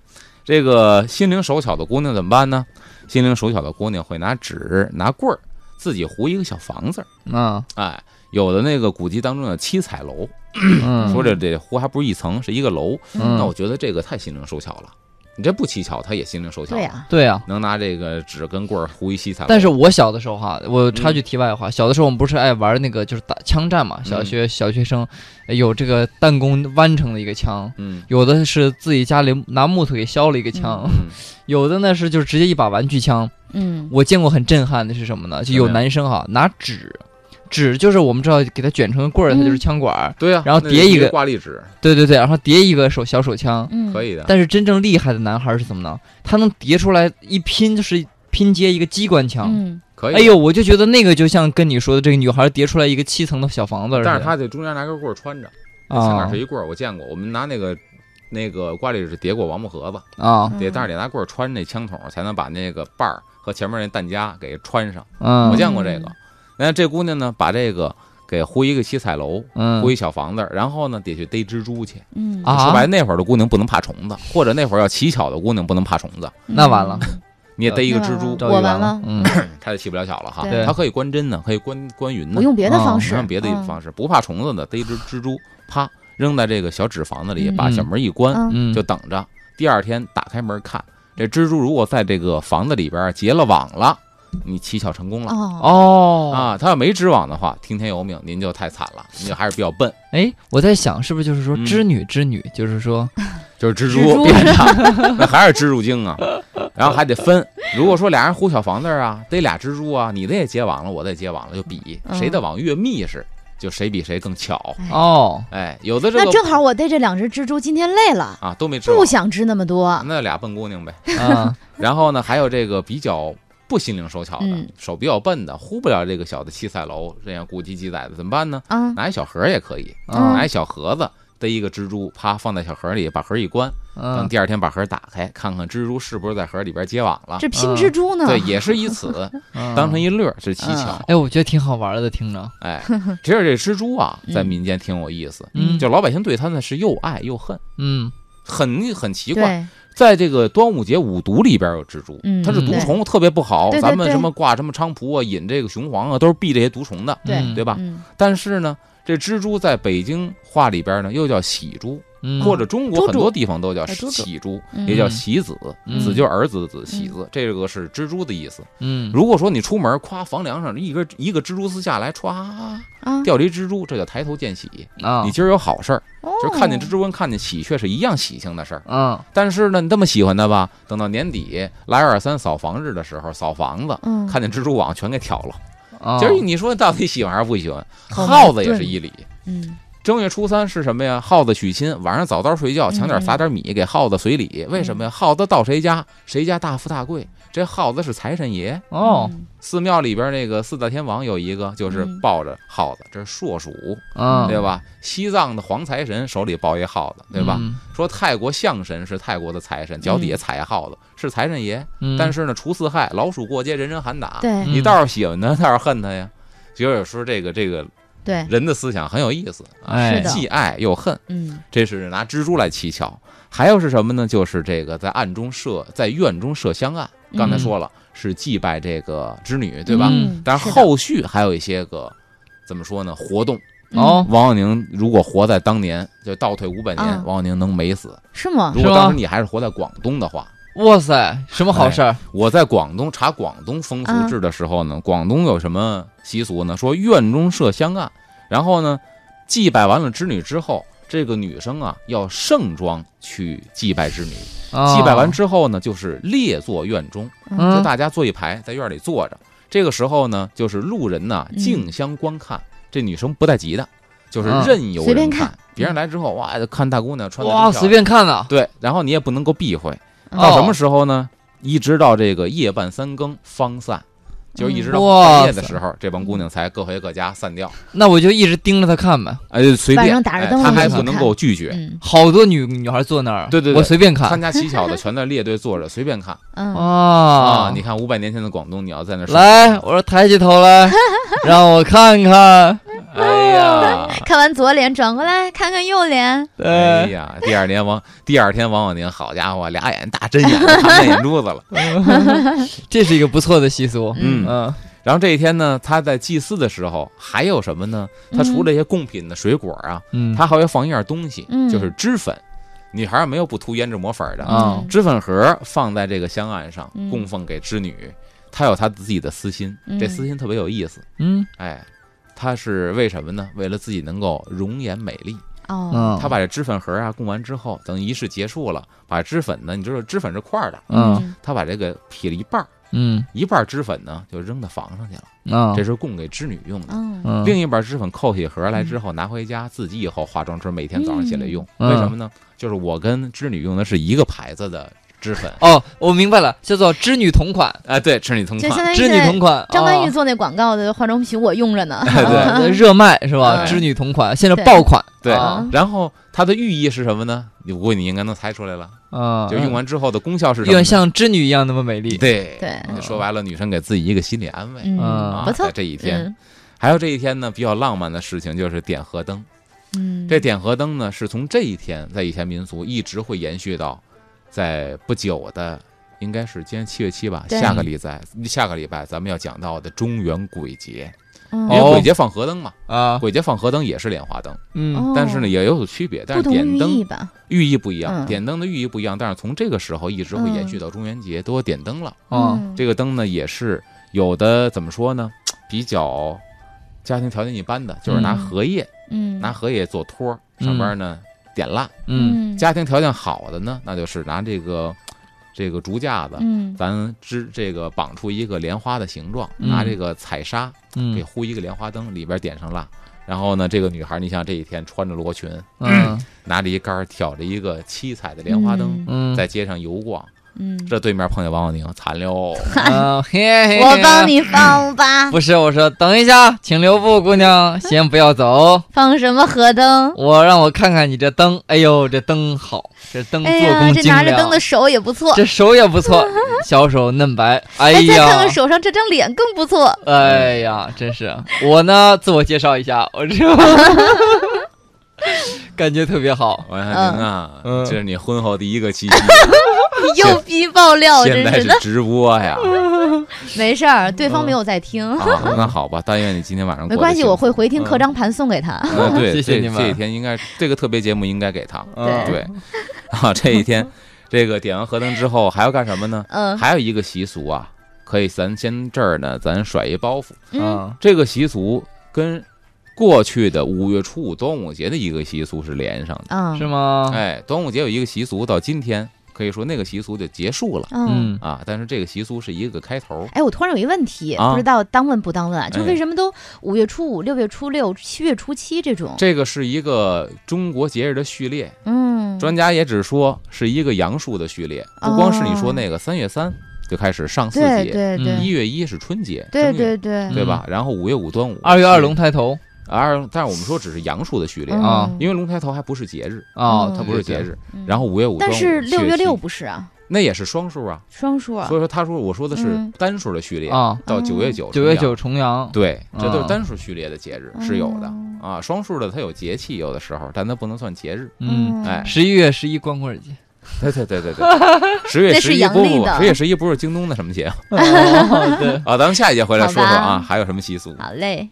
这个心灵手巧的姑娘怎么办呢？心灵手巧的姑娘会拿纸、拿棍儿，自己糊一个小房子儿。啊哎，有的那个古籍当中的七彩楼，嗯，说这这糊还不是一层，是一个楼。嗯那我觉得这个太心灵手巧了。你这不蹊跷，他也心灵手巧。对呀，对啊。能拿这个纸跟棍儿糊一七彩。但是我小的时候哈，我插嗯句题外话，小的时候我们不是爱玩那个就是打枪战嘛，小学小学生呃有这个弹弓弯成的一个枪，嗯有的是自己家里拿木头给削了一个枪，嗯 有的呢是就是直接一把玩具枪。嗯我见过很震撼的是什么呢？就有男生哈拿纸，纸就是我们知道给它卷成个棍儿，它就是枪管儿。对呀、然后叠一个挂历纸，对对对，然后叠一个手小手枪。嗯，可以的。但是真正厉害的男孩是怎么呢？他能叠出来一拼就是拼接一个机关枪。嗯可以。哎呦，，我就觉得那个就像跟你说的这个女孩叠出来一个七层的小房子似的。但是她得中间拿根棍儿穿着，前面啊是一棍儿，我见过。我们拿那个那个挂历纸叠过王木盒子，啊得但是得拿棍儿穿那枪筒，才能把那个把儿和前面那弹夹给穿上。嗯，我见过这个。那这姑娘呢，把这个给糊一个七彩楼，嗯糊一小房子，然后呢得去逮蜘蛛去。嗯啊说白了，那会儿的姑娘不能怕虫子，或者那会儿要乞巧的姑娘不能怕虫子。那完了，你也逮一个蜘蛛，我完了嗯，它就起不了巧了哈。对它可以关针呢，可以关关云呢我，用别的哦方式，用别的嗯方式，不怕虫子的，逮一只蜘蛛，啪扔在这个小纸房子里，嗯把小门一关，就等着。第二天打开门看，这蜘蛛如果在这个房子里边结了网了，你乞巧成功了。哦。哦，啊，他要没织网的话，听天由命，您就太惨了，您就还是比较笨，哎，我在想，是不是就是说嗯。织女织女，就是说，就是蜘蜘蛛。变的，那还是蜘蛛精啊。然后还得分，如果说俩人糊小房子啊，逮俩蜘蛛啊，你的也结网了，我的也结网了，就比。嗯。谁的网越密实，就谁比谁更巧。哦，哎，有的这个那正好我逮这两只蜘蛛，今天累了，啊都没织网，不想织那么多，那俩笨姑娘呗。啊，然后呢，还有这个比较不心灵手巧的，嗯。手比较笨的，糊不了这个小的七彩楼，这样古籍记载的怎么办呢？啊，拿一小盒也可以，嗯拿一小盒子逮一个蜘蛛，啪放在小盒里，把盒一关，等嗯，第二天把盒打开，看看蜘蛛是不是在盒里边结网了。这拼蜘蛛呢？对，也是以此嗯当成一乐儿，是蹊跷。哎，我觉得挺好玩的，听着，哎，其实这蜘蛛啊，嗯在民间挺有意思，嗯。就老百姓对它呢是又爱又恨，嗯。很很奇怪。对，在这个端午节五毒里边有蜘蛛，嗯它是毒虫，特别不好。咱们什么挂什么菖蒲啊，引这个雄黄啊，都是避这些毒虫的，对嗯对吧？嗯但是呢，这蜘蛛在北京话里边呢，又叫喜蛛，嗯，或者中国很多地方都叫喜蛛，嗯。也叫喜子，嗯。子就是儿子的子，喜子，这个是蜘蛛的意思。嗯，如果说你出门，夸房梁上一根一个蜘蛛丝下来，歘啊，掉了一蜘蛛，这叫抬头见喜，啊。你，今儿有好事儿，哦。就是看见蜘蛛跟看见喜鹊是一样喜庆的事儿。嗯但是呢，你这么喜欢它吧，等到年底来二三扫房日的时候，扫房子，嗯，看见蜘蛛网全给挑了。啊，今儿你说到底喜欢还是不喜欢？耗子也是一理。嗯正月初三是什么呀？耗子娶亲，晚上早早睡觉，抢点嗯撒点米给耗子随礼。为什么呀？耗子到谁家，谁家大富大贵。这耗子是财神爷。哦，嗯寺庙里边那个四大天王有一个，就是嗯抱着耗子，这是硕鼠，嗯，对吧？西藏的黄财神手里抱一耗子，对吧？嗯？说泰国象神是泰国的财神，脚底下踩一耗子是财神爷。嗯，但是呢，除四害，老鼠过街，人人喊打。对嗯你倒是喜欢他，倒是恨他呀。其实有时候这个这个对，人的思想很有意思啊，哎是既爱又恨。嗯这是拿蜘蛛来蹊跷。还有是什么呢？就是这个在暗中设，在院中设香案。刚才说了，是祭拜这个织女，对吧？嗯但是后续还有一些个怎么说呢？活动。哦，王永宁如果活在当年，就倒退五百年，啊王永宁能没死。是吗如？果当时你还是活在广东的话，哇塞，什么好事儿？我在广东查广东风俗志的时候呢，广东有什么习俗呢？说院中设香案，然后呢，祭拜完了织女之后，这个女生啊要盛装去祭拜织女。哦祭拜完之后呢，就是列坐院中，就嗯大家坐一排在院里坐着。这个时候呢，就是路人呐嗯竞相观看，这女生不带急的，就是嗯任由人随便看别人来之后，哇，看大姑娘穿的哇，随便看呐，对，然后你也不能够避讳。嗯到什哦么时候呢？一直到这个夜半三更方散，就是一直到半夜的时候，这帮姑娘才各回各家散掉。那我就一直盯着她看呗。哎，随便，打着哎灯她还不能够拒绝。嗯好多女女孩坐那儿，对对对我随便看参加乞巧的全在列队坐着，随便看 嗯，啊！啊你看五百年前的广东，你要在那儿来，我说抬起头来，让我看看。哎呀，看完左脸转过来看看右脸，哎，呀！第二年王，第二天王永宁，好家伙，俩眼大针眼，看不见眼珠子了。这是一个不错的习俗。嗯嗯然后这一天呢，他在祭祀的时候还有什么呢？他除了一些贡品的水果啊，嗯，他还会放一样东西，嗯就是脂粉。女孩没有不涂胭脂抹粉的，啊嗯脂粉盒放在这个香案上，嗯供奉给织女。她有她自己的私心，嗯这私心特别有意思。嗯哎，她是为什么呢？为了自己能够容颜美丽。哦，他，把这脂粉盒啊供完之后，等仪式结束了，把脂粉呢，你知道脂粉是块儿的，嗯。他把这个劈了一半儿，嗯。一半儿脂粉呢就扔到房上去了，啊，这是供给织女用的。嗯。嗯。另一半脂粉扣起盒来之后，拿回家自己以后化妆之后，每天早上起来用。嗯。为什么呢？就是我跟织女用的是一个牌子的脂粉。哦，我明白了，叫做织女同款，哎，对，织女同款。织女同款。张曼玉哦做那广告的化妆品我用着呢，对呃热卖是吧？织女同款，现在爆款。对啊然后它的寓意是什么呢？我估计你应该能猜出来了。啊，就用完之后的功效是什么呢？愿像织女一样那么美丽。对对说白了，女生给自己一个心理安慰嗯，啊。不错在，这一天，嗯还有这一天呢，比较浪漫的事情就是点河灯。嗯，这点河灯呢，是从这一天在以前民俗一直会延续到，在不久的，应该是今天七月七吧，下个礼拜下个礼拜咱们要讲到的中原鬼节，嗯。因为哦。鬼节放河灯嘛，啊，鬼节放河灯也是莲花灯，但是呢也有所区别，但是不同寓点灯意吧？寓意不一样，嗯。点灯的寓意不一样，但是从这个时候一直会延续到中元节，都要点灯了。啊嗯这个灯呢，也是有的怎么说呢？比较家庭条件一般的，就是拿嗯。荷叶，嗯。拿荷叶做托儿，上边呢点蜡。嗯家庭条件好的呢，那就是拿这个这个竹架子，嗯咱织这个绑出一个莲花的形状，嗯拿这个彩纱给嗯糊一个莲花灯，里边点上蜡。然后呢，这个女孩，你像这一天穿着罗裙，嗯拿着一杆儿挑着一个七彩的莲花灯，嗯，在街上游逛。嗯，这对面碰见王小宁，惨了。啊 嘿嘿，我帮你放吧，不是，我说等一下，请留步，姑娘，先不要走，放什么河灯？我让我看看你这灯。哎呦，这灯好，这灯做工精良拿着灯的，手也不错。这手也不错，小手嫩白。哎呀，再看看，手上这张脸更不错。哎呀，真是我呢，自我介绍一下，我这 感觉特别好。王亚宁啊，嗯这是你婚后第一个七夕，又逼爆料，现在真是的。是直播呀。没事儿，对方没有在听，啊，那好吧，但愿你今天晚上没关系，幸福我会回听刻章盘送给他。呃，对，这谢谢你们这一天应该这个特别节目应该给他。嗯对，啊，这一天，这个点完河灯之后还要干什么呢？嗯还有一个习俗啊，可以咱先这儿呢，咱甩一包袱。嗯嗯这个习俗跟过去的五月初五端午节的一个习俗是连上的。嗯，是吗？哎，端午节有一个习俗，到今天可以说那个习俗就结束了嗯。嗯啊，但是这个习俗是一个开头。哎，我突然有一问题，啊不知道当问不当问啊？就哎为什么都五月初五、六月初六、七月初七这种？这个是一个中国节日的序列，嗯，专家也只说是一个阳数的序列，不光是你说那个三月三就开始上巳节，嗯对对一月一是春节，对对对，对吧？然后五月五端午，二月二龙抬头二，但是我们说只是阳数的序列，嗯啊因为龙抬头还不是节日，哦嗯，它不是节日。嗯然后五月五但是六月六不是啊，那也是双数啊，双数啊所以。说他说我说的是嗯单数的序列，啊，到九月九，九月九，重阳，对，这都是啊单数序列的节日是有的哦啊，双数的它有节气，有的时候，但它不能算节日。嗯，哎十一月十一光棍节，对对对对对，十月十一不不不，十月十一不是京东的什么节 哦对，啊？咱们下一节回来说说啊，还有什么习俗？好嘞。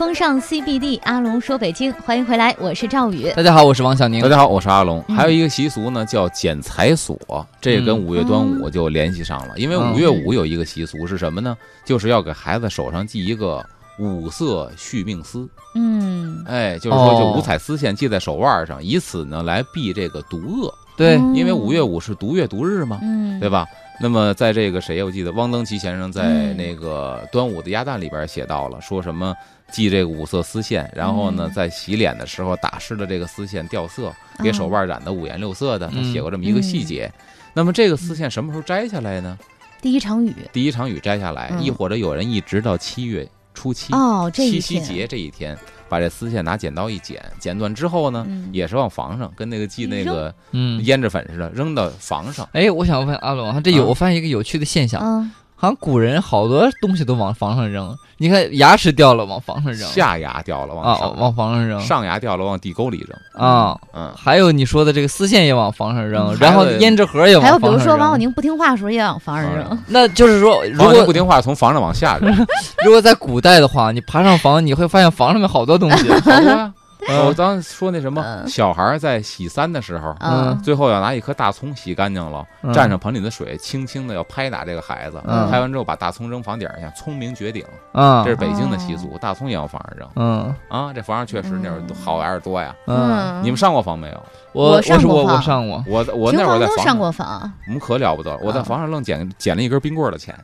风尚 CBD，阿龙说北京，欢迎回来，我是赵宇。大家好，我是王小宁大。家好，我是阿龙。嗯还有一个习俗呢，叫剪彩锁，这也跟嗯五月端午就联系上了。因为嗯五月五有一个习俗是什么呢？就是要给孩子手上系一个五色续命丝，嗯，哎，就是说就哦五彩丝线系在手腕上，以此呢来避这个毒恶。对，嗯。因为五月五是毒月毒日嘛，嗯，对吧？那么在这个谁，我记得汪曾祺先生在嗯。那个端午的鸭蛋里边写到了，说什么系这个五色丝线，然后呢嗯。在洗脸的时候打湿了这个丝线掉色，给手腕染得五颜六色的，他嗯写过这么一个细节。那么这个丝线什么时候摘下来呢？第一场雨。第一场雨摘下来，嗯。亦或者有人一直到七月初七，哦，这七夕节这一天，把这丝线拿剪刀一剪，剪断之后呢，嗯也是往房上，跟那个系那个嗯，胭脂粉似的，扔到房上。哎，我想问阿龙，啊这有啊我发现一个有趣的现象，嗯，好像古人好多东西都往房上扔。你看牙齿掉了往房上扔，下牙掉了啊往上，往房上扔上牙掉了往地沟里扔。啊。嗯，还有你说的这个丝线也往房上扔，嗯然后胭脂盒也往还有比。如说王小宁不听话的时候也往房上扔嗯，那就是说，如果不听话，从房上往下扔。如果在古代的话，你爬上房，你会发现房上面好多东西。好多呀。嗯。我刚说那什么，嗯。小孩在洗三的时候，嗯。最后要拿一颗大葱洗干净了，嗯。蘸上盆里的水，轻轻的要拍打这个孩子。嗯。拍完之后把大葱扔房顶下，聪明绝顶。啊这是北京的习俗，大葱也往房上。扔嗯。啊。这房上确实那会儿嗯好玩意儿多呀。嗯，你们上过房没有？我我我我上过，我我那会儿在房上。过房，我们可了不得了，我在啊房上愣捡捡了一根冰棍的钱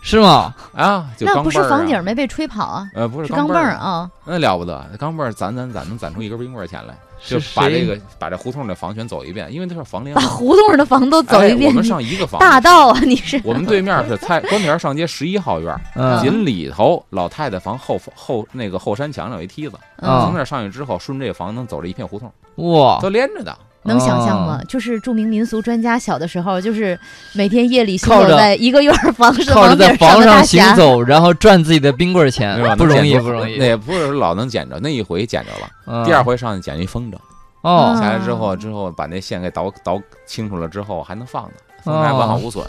是吗？啊，就那不是房顶没被吹跑啊，呃，不是是钢镚镚儿儿，啊。那了不得，钢镚儿攒攒攒能攒出一根冰棍儿钱来，就是把这个把这胡同的房全走一遍，因为它是房联把。胡同的房都走一遍，哎我们上一个房，大道啊！你是我们对面是菜 关田上街十一号院紧里头老太太房后后那个后山墙上有一梯子，啊从那儿上去之后，顺这个房能走这一片胡同，哇，都连着的。能想象吗哦？就是著名民俗专家小的时候，就是每天夜里行靠着走在一个院儿房是 靠着在房上行走，然后赚自己的冰棍儿钱？，不容易，不容易那。也不是老能捡着，那一回捡着了，嗯第二回上去捡一风筝，哦下来之后，之后把那线给捣捣清楚了之后，还能放呢，风还完好无损，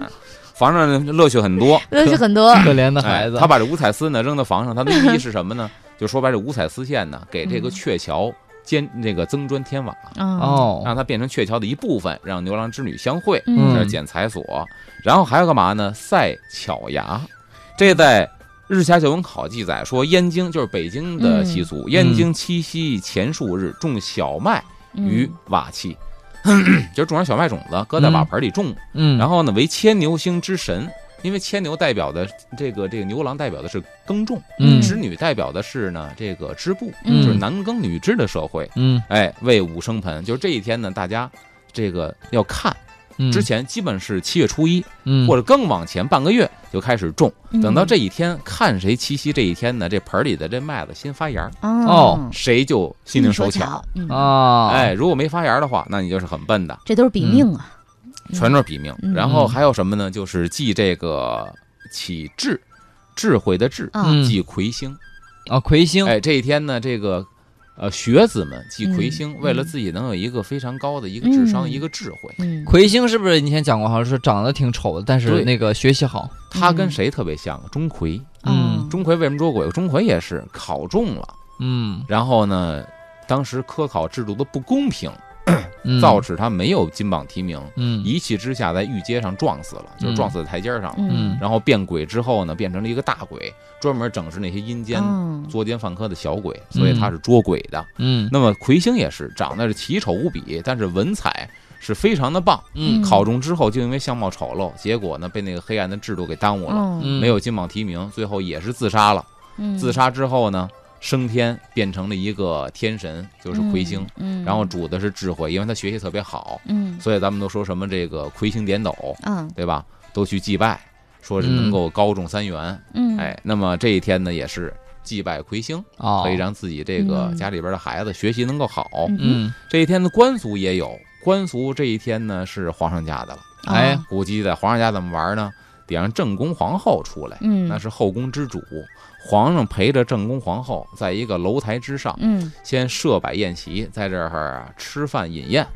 房上乐趣很多。乐趣很多。可怜的哎孩子，他把这五彩丝呢扔到房上，他的寓意是什么呢？就说白，这五彩丝线呢，给这个嗯鹊桥兼这个增砖添瓦，哦，哦，让它变成鹊桥的一部分，让牛郎织女相会，嗯。这是剪彩所。然后还有干嘛呢？赛巧牙，这在。日下旧闻考记载说，燕京就是北京的习俗，燕京七夕前数日种小麦于嗯。瓦器，就是种上小麦种子，搁在瓦盆里种，嗯，然后呢，为牵牛星之神，因为牵牛代表的这个这个牛郎代表的是耕种，嗯织女代表的是呢这个织布，嗯就是男耕女织的社会。嗯哎，为五生盆，就是这一天呢，大家这个要看，嗯之前基本是七月初一，嗯或者更往前半个月就开始种，嗯等到这一天看谁七夕这一天呢，这盆里的这麦子先发芽儿，哦，谁就心灵手巧。巧，嗯，啊，哎，如果没发芽儿的话，那你就是很笨的。这都是比命啊，全都是比命。嗯然后还有什么呢？就是记这个启智，智慧的智，记魁星。啊，魁星，哎，这一天呢，这个呃学子们记魁嗯星，为了自己能有一个非常高的一个智商、嗯一个智慧。嗯，魁星是不是你以前讲过？好像是长得挺丑的，但是那个学习好。他跟谁特别像？钟馗。嗯哦钟馗为什么捉鬼？钟馗也是考中了，嗯然后呢，当时科考制度的不公平，嗯，造致他没有金榜题名，嗯。一气之下在御街上撞死了，就是撞死在台阶上了。嗯。然后变鬼之后呢，变成了一个大鬼，专门整治那些阴间嗯作奸犯科的小鬼，所以他是捉鬼的。嗯。那么魁星也是长得是奇丑无比，但是文采是非常的棒。嗯。考中之后就因为相貌丑陋，结果呢被那个黑暗的制度给耽误了，没有金榜题名，最后也是自杀了。嗯。自杀之后呢，升天变成了一个天神，就是魁星。，嗯，然后主的是智慧，因为他学习特别好，嗯所以咱们都说什么这个魁星点斗，嗯对吧？都去祭拜，说是能够高中三元。嗯，哎，那么这一天呢，也是祭拜魁星，哦，可以让自己这个嗯家里边的孩子学习能够好。嗯嗯这一天的官俗也有，官俗这一天呢是皇上家的了。哎哦估计在皇上家怎么玩呢？得让正宫皇后出来，嗯，那是后宫之主。皇上陪着正宫皇后，在一个楼台之上，嗯。先设摆宴席，在这儿啊吃饭饮宴，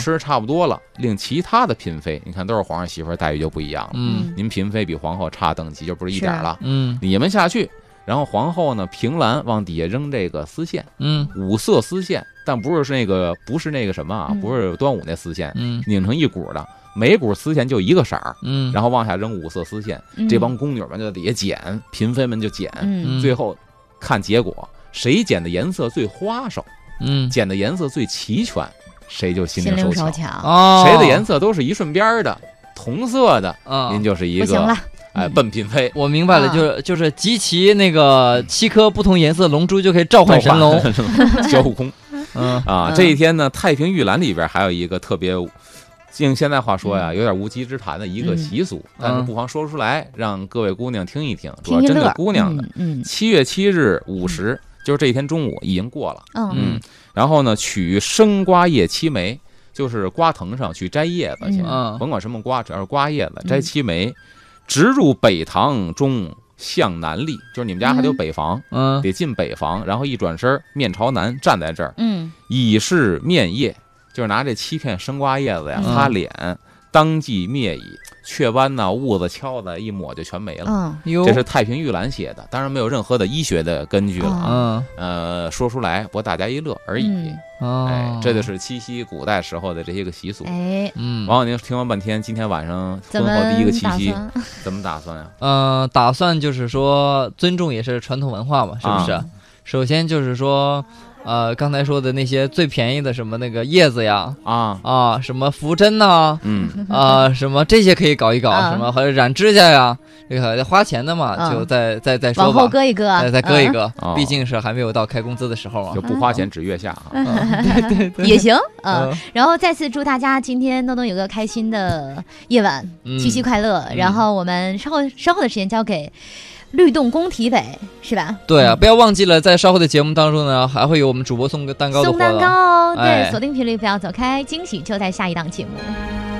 吃差不多了，令其他的嫔妃，你看都是皇上媳妇儿，待遇就不一样了。嗯。您嫔妃比皇后差等级就不是一点了，嗯。你们下去。然后皇后呢，凭栏往底下扔这个丝线，嗯。五色丝线，但不是那个，不是那个什么啊，嗯。不是端午那丝线，嗯。拧成一股的，每股丝线就一个色儿，嗯，然后往下扔五色丝线，嗯这帮宫女们就在底下捡，嫔妃们就捡，嗯最后看结果，谁捡的颜色最花哨，嗯捡的颜色最齐全，谁就心心灵手巧。手巧，哦，谁的颜色都是一顺边儿的，同色的，啊您就是一个不行了，哎嗯笨嫔妃。我明白了，啊就是就是集齐那个七颗不同颜色龙珠就可以召唤神龙。小悟空嗯啊！嗯这一天呢，太平御览里边还有一个特别，用现在话说呀，有点无稽之谈的一个习俗，但是不妨说出来，让各位姑娘听一听，主要针对姑娘的。嗯七月七日午时，就是这一天中午已经过了，嗯。嗯，然后呢，取生瓜叶七枚，就是瓜藤上去摘叶子去，嗯。甭管什么瓜，只要是瓜叶子，摘嗯七枚，直入北堂中向南立，就是你们家还得有北房，嗯。得进北房，然后一转身面朝南站在这儿，嗯。以示面叶，就是拿这七片生瓜叶子呀嗯擦脸，当即灭矣。雀斑呐、痦子、敲子一抹就全没了。嗯，这是太平御览写的，当然没有任何的医学的根据了啊。嗯呃，说出来博大家一乐而已。哎，这就是七夕古代时候的这些个习俗。哎，嗯王小宁听完半天，今天晚上婚后第一个七夕？怎么打算呀？呃，打算就是说尊重也是传统文化嘛，是不是？啊首先就是说，呃，刚才说的那些最便宜的什么那个叶子呀，啊，啊，什么扶针呐、嗯，啊，什么这些可以搞一搞，啊什么还有染指甲呀，这个花钱的嘛，啊就再再再说吧往后吧，搁一搁，再再搁一嗯个，哦毕竟是还没有到开工资的时候啊就。不花钱只月下啊。也行，嗯。嗯然后再次祝大家今天都能有个开心的夜晚，嗯七夕快乐。嗯然后我们稍后稍后的时间交给律动工体委，是吧？对啊，不要忘记了，在稍后的节目当中呢，还会有我们主播送个蛋糕的送蛋。糕，哎对，锁定频率，不要走开，惊喜就在下一档节目。